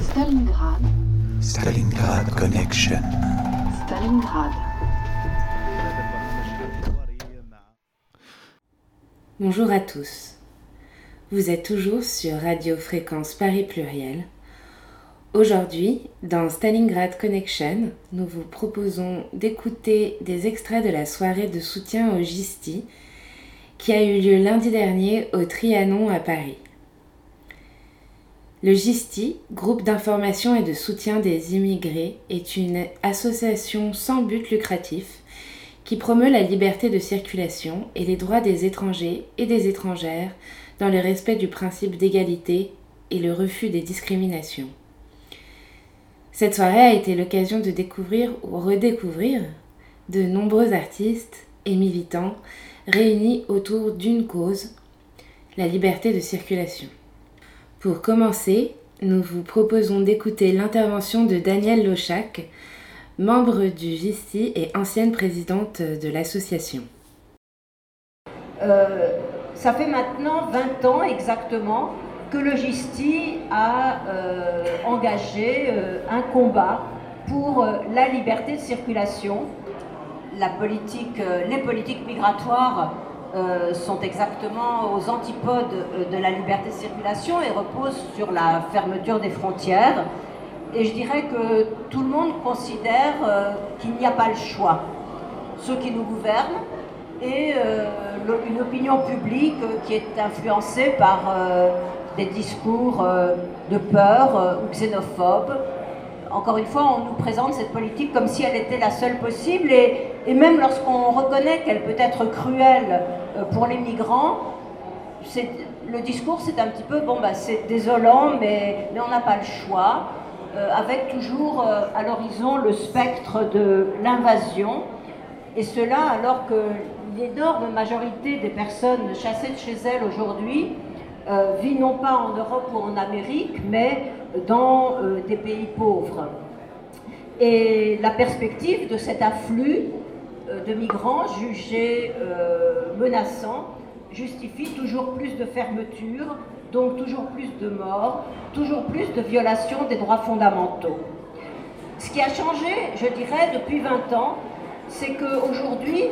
Stalingrad, Stalingrad Connection. Stalingrad. Bonjour à tous. Vous êtes toujours sur Radio Fréquence Paris Pluriel. Aujourd'hui, dans Stalingrad Connection, nous vous proposons d'écouter des extraits de la soirée de soutien au GISTI qui a eu lieu lundi dernier au Trianon à Paris. Le GISTI, groupe d'information et de soutien des immigrés, est une association sans but lucratif qui promeut la liberté de circulation et les droits des étrangers et des étrangères dans le respect du principe d'égalité et le refus des discriminations. Cette soirée a été l'occasion de découvrir ou redécouvrir de nombreux artistes et militants réunis autour d'une cause, la liberté de circulation. Pour commencer, nous vous proposons d'écouter l'intervention de Danielle Lochac, membre du GISTI et ancienne présidente de l'association. Euh, ça fait maintenant 20 ans exactement que le GISTI a euh, engagé euh, un combat pour la liberté de circulation. La politique, les politiques migratoires euh, sont exactement aux antipodes euh, de la liberté de circulation et reposent sur la fermeture des frontières. Et je dirais que tout le monde considère euh, qu'il n'y a pas le choix. Ceux qui nous gouvernent et une opinion publique qui est influencée par des discours de peur ou xénophobes. Encore une fois, on nous présente cette politique comme si elle était la seule possible et, même lorsqu'on reconnaît qu'elle peut être cruelle euh, pour les migrants, le discours c'est un petit peu bon bah c'est désolant mais, on n'a pas le choix euh, avec toujours euh, à l'horizon le spectre de l'invasion. Et cela alors que l'énorme majorité des personnes chassées de chez elles aujourd'hui vit non pas en Europe ou en Amérique mais dans euh, des pays pauvres et la perspective de cet afflux euh, de migrants jugés euh, menaçants justifie toujours plus de fermetures, donc toujours plus de morts, toujours plus de violations des droits fondamentaux. Ce qui a changé, je dirais, depuis 20 ans, c'est qu'aujourd'hui,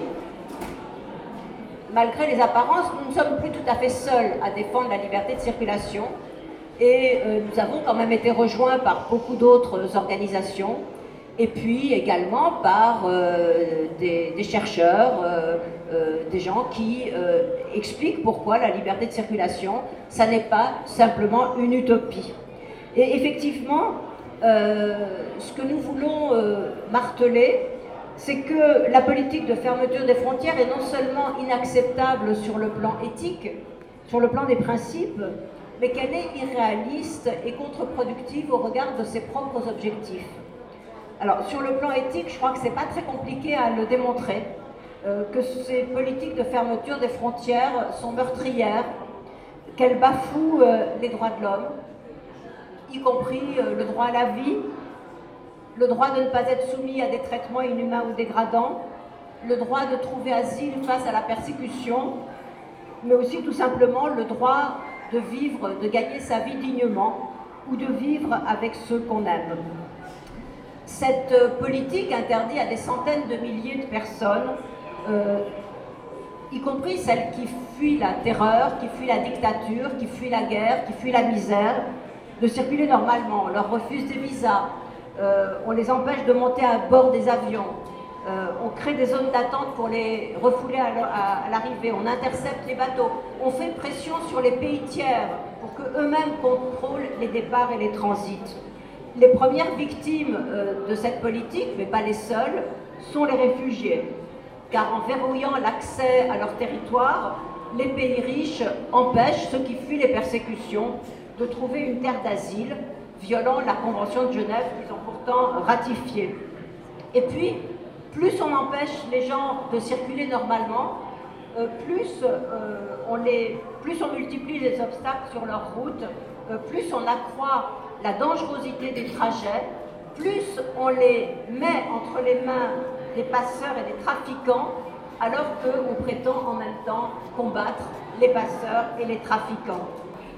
malgré les apparences, nous ne sommes plus tout à fait seuls à défendre la liberté de circulation. Et euh, nous avons quand même été rejoints par beaucoup d'autres organisations, et puis également par euh, des, chercheurs, euh, des gens qui expliquent pourquoi la liberté de circulation, ça n'est pas simplement une utopie. Et effectivement, ce que nous voulons marteler, c'est que la politique de fermeture des frontières est non seulement inacceptable sur le plan éthique, sur le plan des principes, mais qu'elle est irréaliste et contre-productive au regard de ses propres objectifs. Alors, sur le plan éthique, je crois que ce n'est pas très compliqué à le démontrer, euh, que ces politiques de fermeture des frontières sont meurtrières, qu'elles bafouent euh, les droits de l'homme, y compris euh, le droit à la vie, le droit de ne pas être soumis à des traitements inhumains ou dégradants, le droit de trouver asile face à la persécution, mais aussi tout simplement le droit de vivre, de gagner sa vie dignement ou de vivre avec ceux qu'on aime. Cette euh, politique interdit à des centaines de milliers de personnes, euh, y compris celles qui fuient la terreur, qui fuient la dictature, qui fuient la guerre, qui fuient la misère, de circuler normalement. Leur refuse des visas, on les empêche de monter à bord des avions, euh, on crée des zones d'attente pour les refouler à l'arrivée, on intercepte les bateaux, on fait pression sur les pays tiers pour qu'eux-mêmes contrôlent les départs et les transits. Les premières victimes euh, de cette politique, mais pas les seules, sont les réfugiés, car en verrouillant l'accès à leur territoire, les pays riches empêchent ceux qui fuient les persécutions de trouver une terre d'asile violant la Convention de Genève ratifiée. Et puis, plus on empêche les gens de circuler normalement, euh, plus, euh, on les, plus on multiplie les obstacles sur leur route, euh, plus on accroît la dangerosité des trajets, plus on les met entre les mains des passeurs et des trafiquants, alors qu'on prétend en même temps combattre les passeurs et les trafiquants.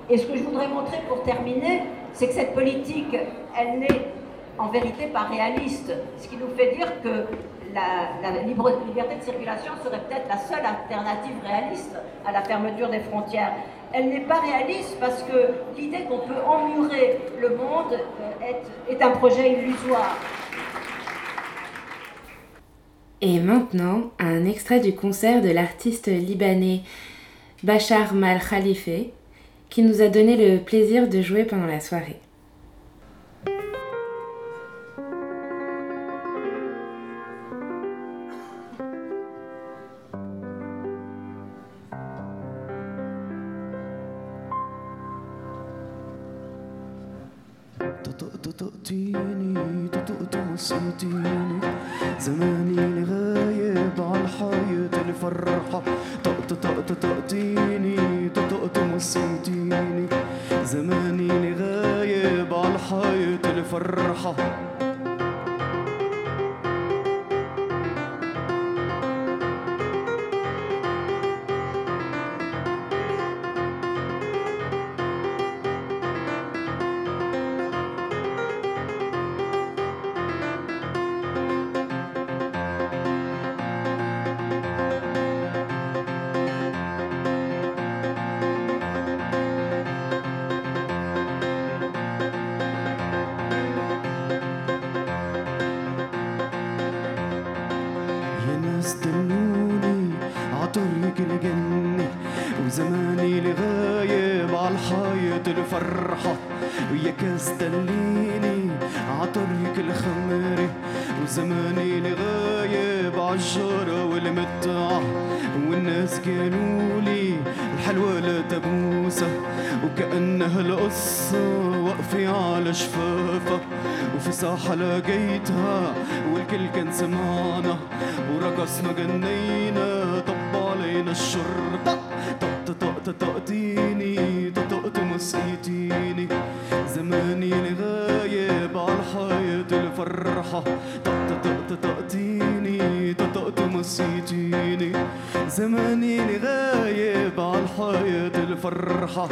Et ce que je voudrais montrer pour terminer, c'est que cette politique, elle n'est en vérité pas réaliste, ce qui nous fait dire que la, liberté de circulation serait peut-être la seule alternative réaliste à la fermeture des frontières. Elle n'est pas réaliste parce que l'idée qu'on peut emmurer le monde euh, est un projet illusoire. Et maintenant, un extrait du concert de l'artiste libanais Bachar Mal Khalife qui nous a donné le plaisir de jouer pendant la soirée. زماني زماني غايب عالحيط الفرحة. الحجر والمتع والناس قالوا لي الحلوة لتبوسة وكأنها القصة واقفة على شفافة وفي ساحة لقيتها والكل كان سمعنا ورقصنا جنينا طب علينا الشرطة طق طق طق الراحة طق طق طق طق تيني طق طق مصيتيني زماني غايب عالحيط الفرحة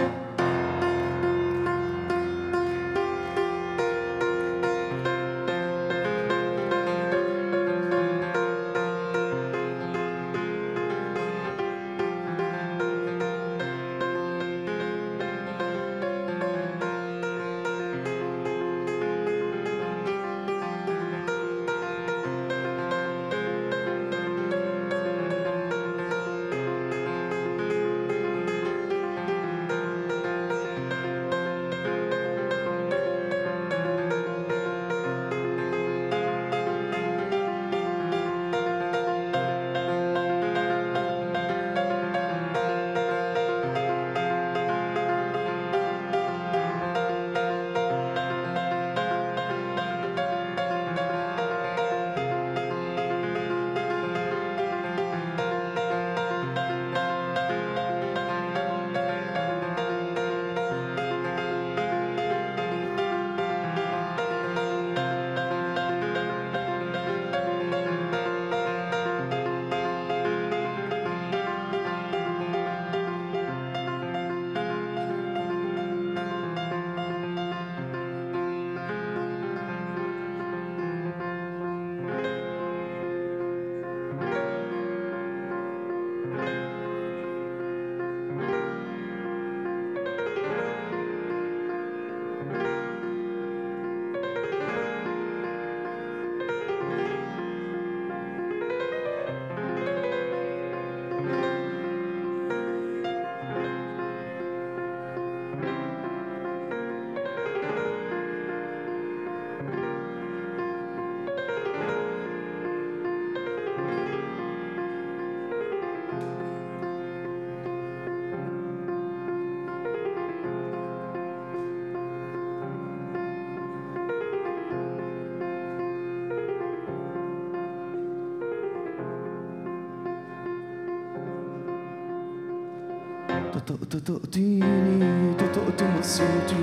تقطيني تقط مصيرتي.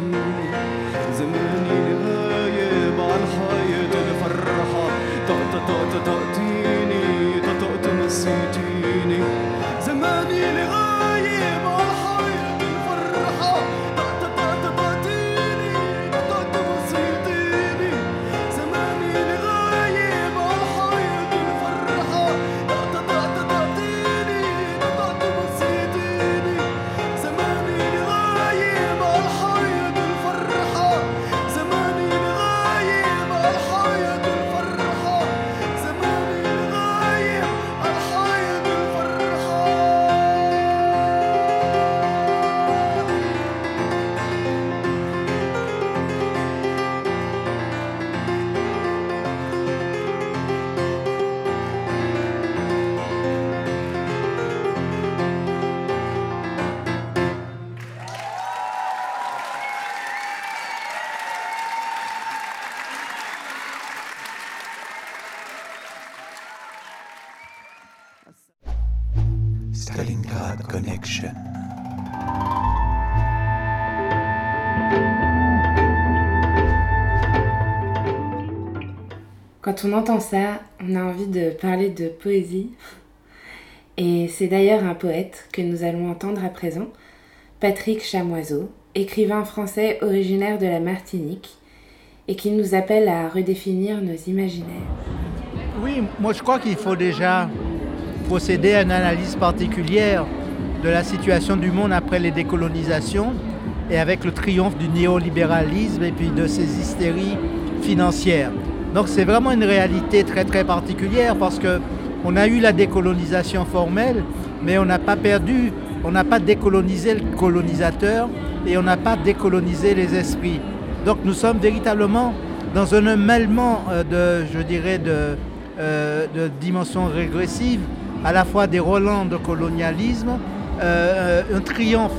زماني اللي غايب عن حياتي الفرحة. تقط تقط Quand on entend ça, on a envie de parler de poésie. Et c'est d'ailleurs un poète que nous allons entendre à présent, Patrick Chamoiseau, écrivain français originaire de la Martinique, et qui nous appelle à redéfinir nos imaginaires. Oui, moi je crois qu'il faut déjà procéder à une analyse particulière de la situation du monde après les décolonisations et avec le triomphe du néolibéralisme et puis de ces hystéries financières. Donc c'est vraiment une réalité très particulière parce que on a eu la décolonisation formelle, mais on n'a pas perdu, on n'a pas décolonisé le colonisateur et on n'a pas décolonisé les esprits. Donc nous sommes véritablement dans un mêlement euh, de, je dirais, euh, de dimensions régressives, à la fois des relents de colonialisme, euh, un triomphe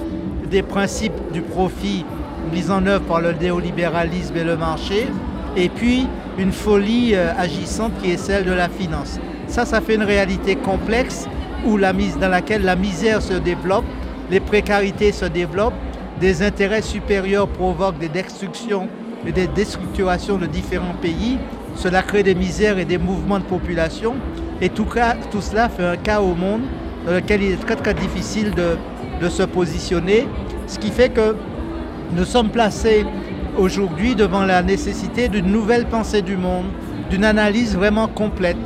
des principes du profit mis en œuvre par le néolibéralisme et le marché, et puis une folie euh, agissante qui est celle de la finance. Ça, ça fait une réalité complexe où dans laquelle la misère se développe, les précarités se développent, des intérêts supérieurs provoquent des destructions et des déstructurations de différents pays. Cela crée des misères et des mouvements de population. Et tout, cas, tout cela fait un cas au monde dans lequel il est très très difficile de se positionner. Ce qui fait que nous sommes placés aujourd'hui devant la nécessité d'une nouvelle pensée du monde, d'une analyse vraiment complète,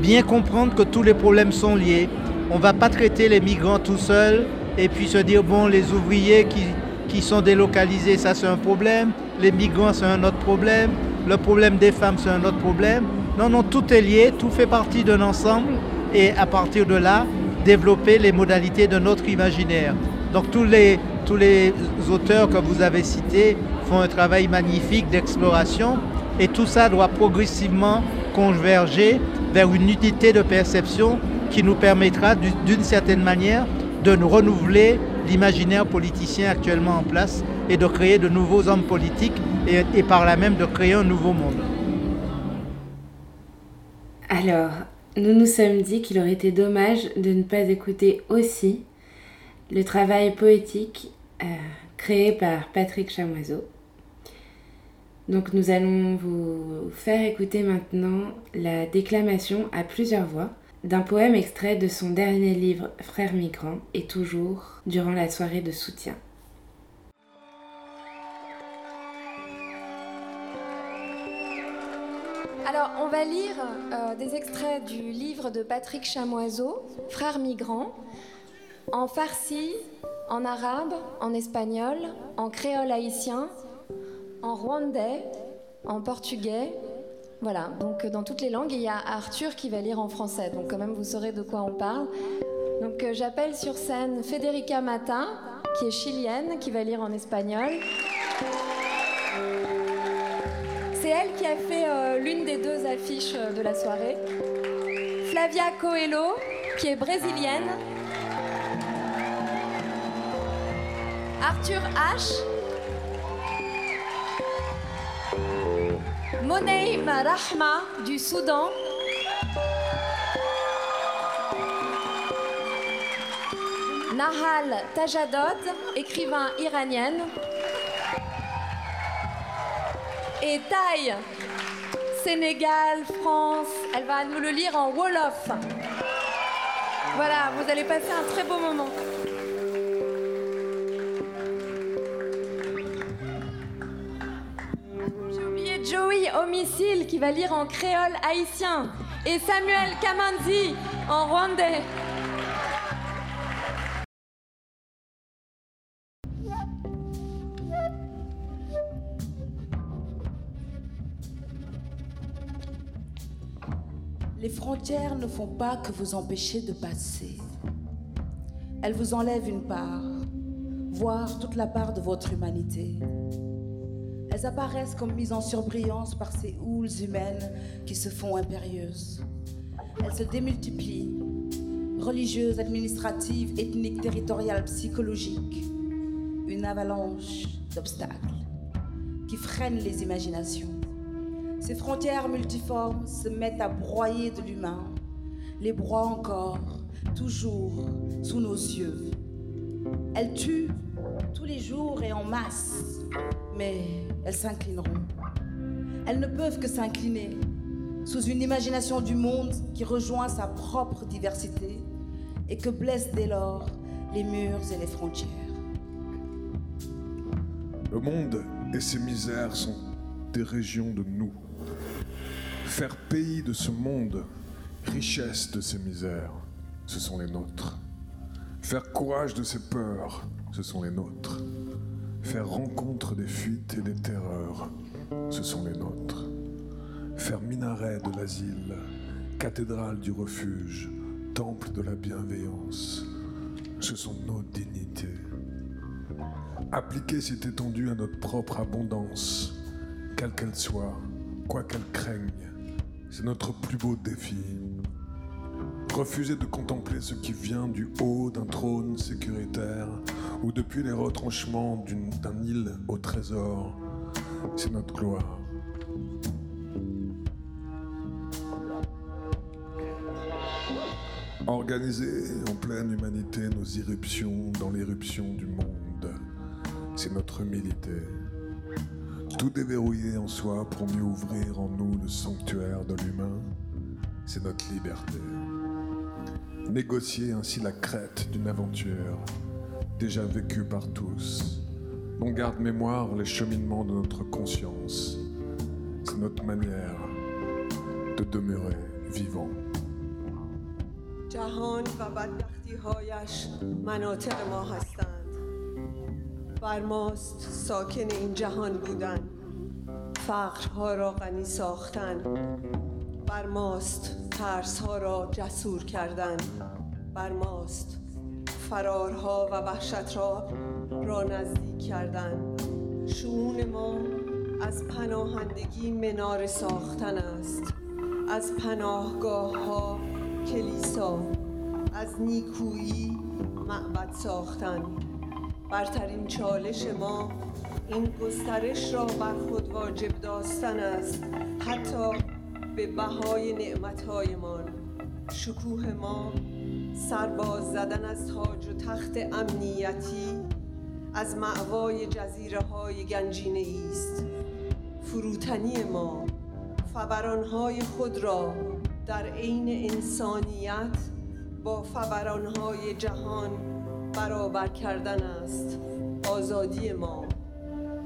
bien comprendre que tous les problèmes sont liés. On ne va pas traiter les migrants tout seuls et puis se dire, bon, les ouvriers qui, qui sont délocalisés, ça c'est un problème, les migrants c'est un autre problème, le problème des femmes c'est un autre problème. Non, non, tout est lié, tout fait partie d'un ensemble et à partir de là, développer les modalités de notre imaginaire. Donc tous les, tous les auteurs que vous avez cités un travail magnifique d'exploration et tout ça doit progressivement converger vers une unité de perception qui nous permettra du- d'une certaine manière de nous renouveler l'imaginaire politicien actuellement en place et de créer de nouveaux hommes politiques et, et par là même de créer un nouveau monde. Alors, nous nous sommes dit qu'il aurait été dommage de ne pas écouter aussi le travail poétique euh, créé par Patrick Chamoiseau. Donc nous allons vous faire écouter maintenant la déclamation à plusieurs voix d'un poème extrait de son dernier livre Frères migrants et toujours durant la soirée de soutien. Alors, on va lire euh, des extraits du livre de Patrick Chamoiseau, Frères migrants, en farsi, en arabe, en espagnol, en créole haïtien, en rwandais, en portugais. Voilà, donc euh, dans toutes les langues, il y a Arthur qui va lire en français, donc quand même vous saurez de quoi on parle. Donc euh, j'appelle sur scène Federica Mata, qui est chilienne, qui va lire en espagnol. C'est elle qui a fait euh, l'une des deux affiches de la soirée. Flavia Coelho, qui est brésilienne. Arthur H. Monei Marahma du Soudan. Nahal Tajadod, écrivain iranienne. Et Thaï, Sénégal, France, elle va nous le lire en Wolof. Voilà, vous allez passer un très beau moment. Homicile qui va lire en créole haïtien et Samuel Kamanzi en rwandais. Les frontières ne font pas que vous empêcher de passer. Elles vous enlèvent une part, voire toute la part de votre humanité. Elles apparaissent comme mises en surbrillance par ces houles humaines qui se font impérieuses. Elles se démultiplient, religieuses, administratives, ethniques, territoriales, psychologiques. Une avalanche d'obstacles qui freinent les imaginations. Ces frontières multiformes se mettent à broyer de l'humain, les broient encore, toujours sous nos yeux. Elles tuent tous les jours et en masse, mais elles s'inclineront. Elles ne peuvent que s'incliner sous une imagination du monde qui rejoint sa propre diversité et que blessent dès lors les murs et les frontières. Le monde et ses misères sont des régions de nous. Faire pays de ce monde, richesse de ses misères, ce sont les nôtres. Faire courage de ses peurs, ce sont les nôtres. Faire rencontre des fuites et des terreurs, ce sont les nôtres. Faire minaret de l'asile, cathédrale du refuge, temple de la bienveillance, ce sont nos dignités. Appliquer cette étendue à notre propre abondance, quelle qu'elle soit, quoi qu'elle craigne, c'est notre plus beau défi. Refuser de contempler ce qui vient du haut d'un trône sécuritaire ou depuis les retranchements d'un île au trésor, c'est notre gloire. Organiser en pleine humanité nos irruptions dans l'éruption du monde, c'est notre humilité. Tout déverrouiller en soi pour mieux ouvrir en nous le sanctuaire de l'humain, c'est notre liberté Négocier ainsi la crête d'une aventure déjà vécue par tous, dont garde mémoire les cheminements de notre conscience, c'est notre manière de demeurer vivant. جهان و بدبختی هایش مناطق ما هستند بر ماست ساکن این جهان بودن فقرها را غنی ساختن بر ماست ترسها را جسور کردن بر ماست. فرارها و وحشت را را نزدیک کردن. شعون ما از پناهندگی منار ساختن است. از پناهگاه ها کلیسا از نیکویی معبد ساختن. برترین چالش ما این گسترش را بر خود واجب داشتن است. حتی به بهای نعمتهایمان. شکوه ما سرباز زدن از تاج و تخت امنیتی از معوای جزیره های گنجینه است. فروتنی ما فبرانهای خود را در عین انسانیت با فبرانهای جهان برابر کردن است. آزادی ما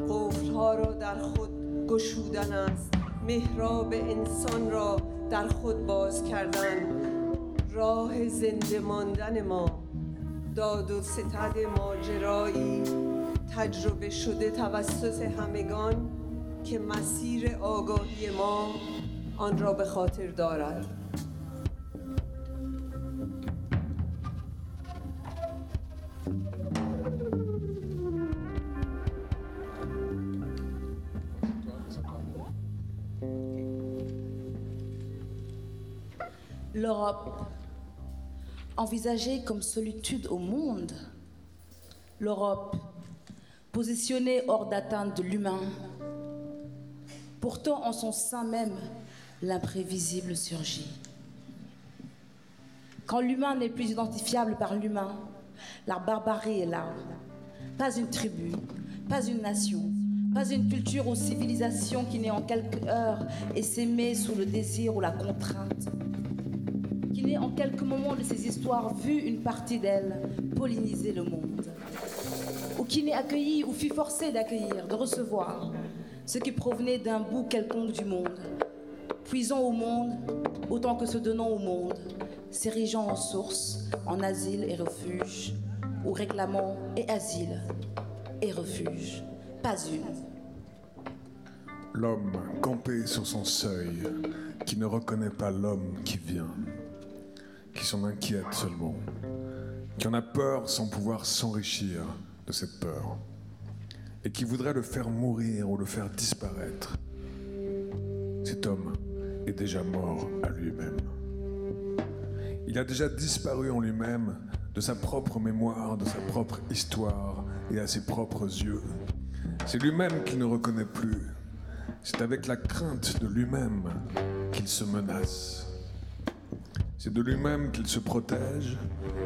قفلها را در خود گشودن است. محراب انسان را در خود باز کردن. راه زنده ماندن ما داد و ستد ماجرایی. تجربه شده توسط همگان که مسیر آگاهی ما آن را به خاطر دارد. L'Europe, envisagée comme solitude au monde. L'Europe, positionnée hors d'atteinte de l'humain. Pourtant, en son sein même, l'imprévisible surgit. Quand l'humain n'est plus identifiable par l'humain, La barbarie est là. Pas une tribu, pas une nation, pas une culture ou civilisation qui naît en quelques heures et s'aimer sous le désir ou la contrainte. Qui naît en quelques moments de ces histoires vu une partie d'elles polliniser le monde. Ou qui n'est accueilli ou fut forcé d'accueillir, de recevoir ce qui provenait d'un bout quelconque du monde. Puisant au monde autant que se donnant au monde, s'érigeant en source, en asile et refuge, ou réclamant et asile et refuge. Pas une. L'homme campé sur son seuil, qui ne reconnaît pas l'homme qui vient, qui s'en inquiète seulement, qui en a peur sans pouvoir s'enrichir de cette peur, et qui voudrait le faire mourir ou le faire disparaître. Cet homme est déjà mort à lui-même. Il a déjà disparu en lui-même de sa propre mémoire, de sa propre histoire et à ses propres yeux. C'est lui-même qu'il ne reconnaît plus. C'est avec la crainte de lui-même qu'il se menace. C'est de lui-même qu'il se protège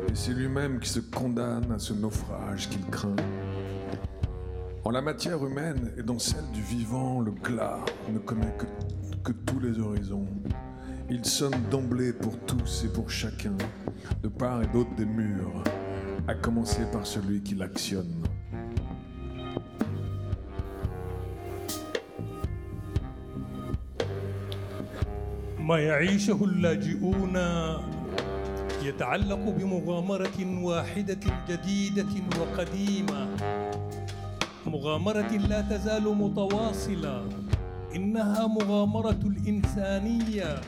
et c'est lui-même qui se condamne à ce naufrage qu'il craint. En la matière humaine et dans celle du vivant, le glas ne connaît que, que tous les horizons. Il sonne d'emblée pour tous et pour chacun, de part et d'autre des murs, à commencer par celui qui l'actionne. ما يعيشه اللاجئون. يتعلق بمغامرة واحدة جديدة وقديمة. مغامرة لا تزال متواصلة. إنها مغامرة الإنسانية.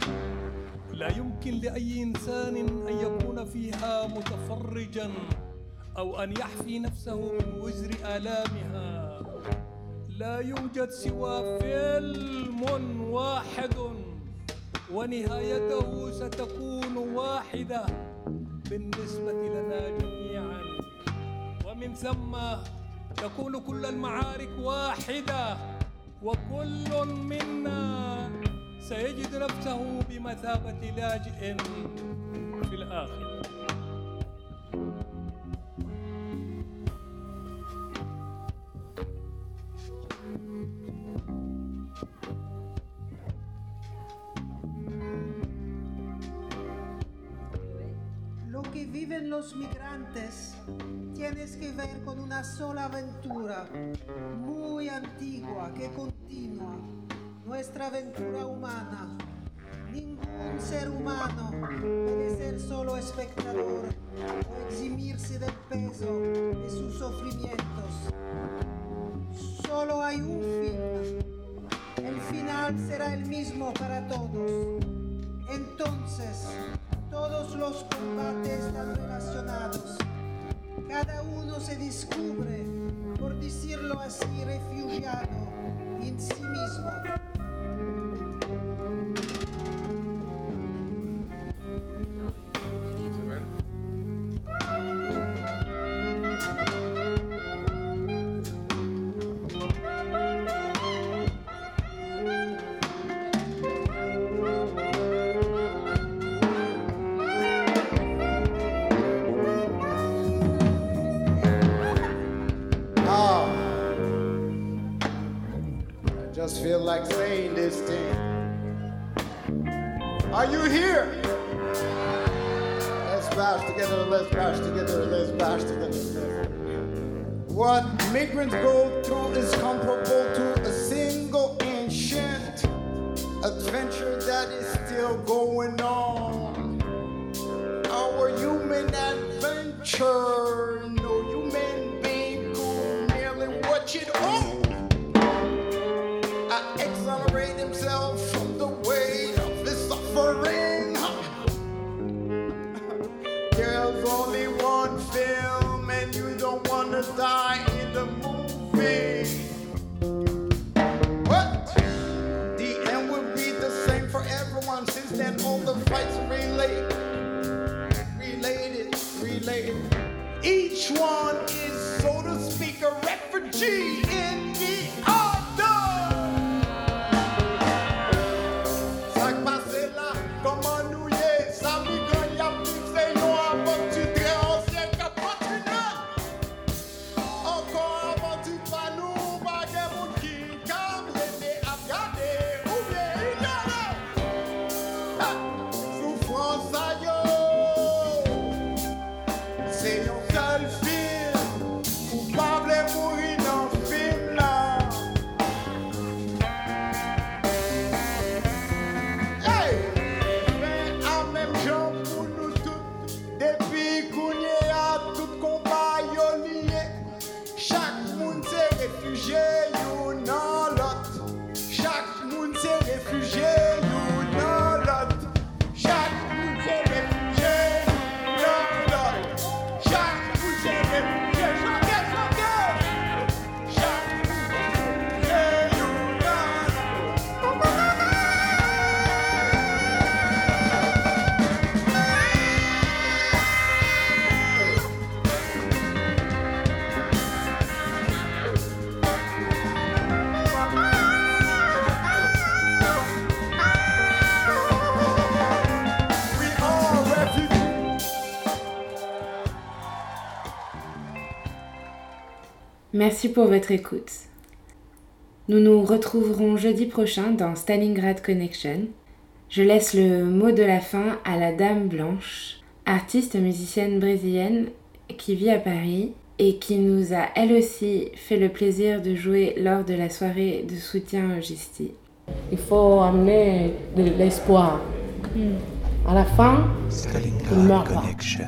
لا يمكن لأي إنسان أن يكون فيها متفرجا أو أن يحفي نفسه من وزر آلامها. لا يوجد سوى فيلم واحد. ونهايته ستكون واحدة بالنسبة لنا جميعا. ومن ثم تكون كل المعارك واحدة وكل منا سيجد نفسه بمثابة لاجئ في الآخر los migrantes tienes que ver con una sola aventura, muy antigua, que continúa, nuestra aventura humana. Ningún ser humano puede ser solo espectador o eximirse del peso de sus sufrimientos. Solo hay un fin. El final será el mismo para todos. Entonces, todos los combates están relacionados. Cada uno se descubre, por decirlo así, refugiado adventure that is still going on. Our human adventure, Each one is, so to speak, a refugee Merci pour votre écoute. Nous nous retrouverons jeudi prochain dans Stalingrad Connection. Je laisse le mot de la fin à la Dame Blanche, artiste musicienne brésilienne qui vit à Paris et qui nous a elle aussi fait le plaisir de jouer lors de la soirée de soutien au Gisti. Il faut amener de l'espoir. À la fin, il Stalingrad pas. Connection.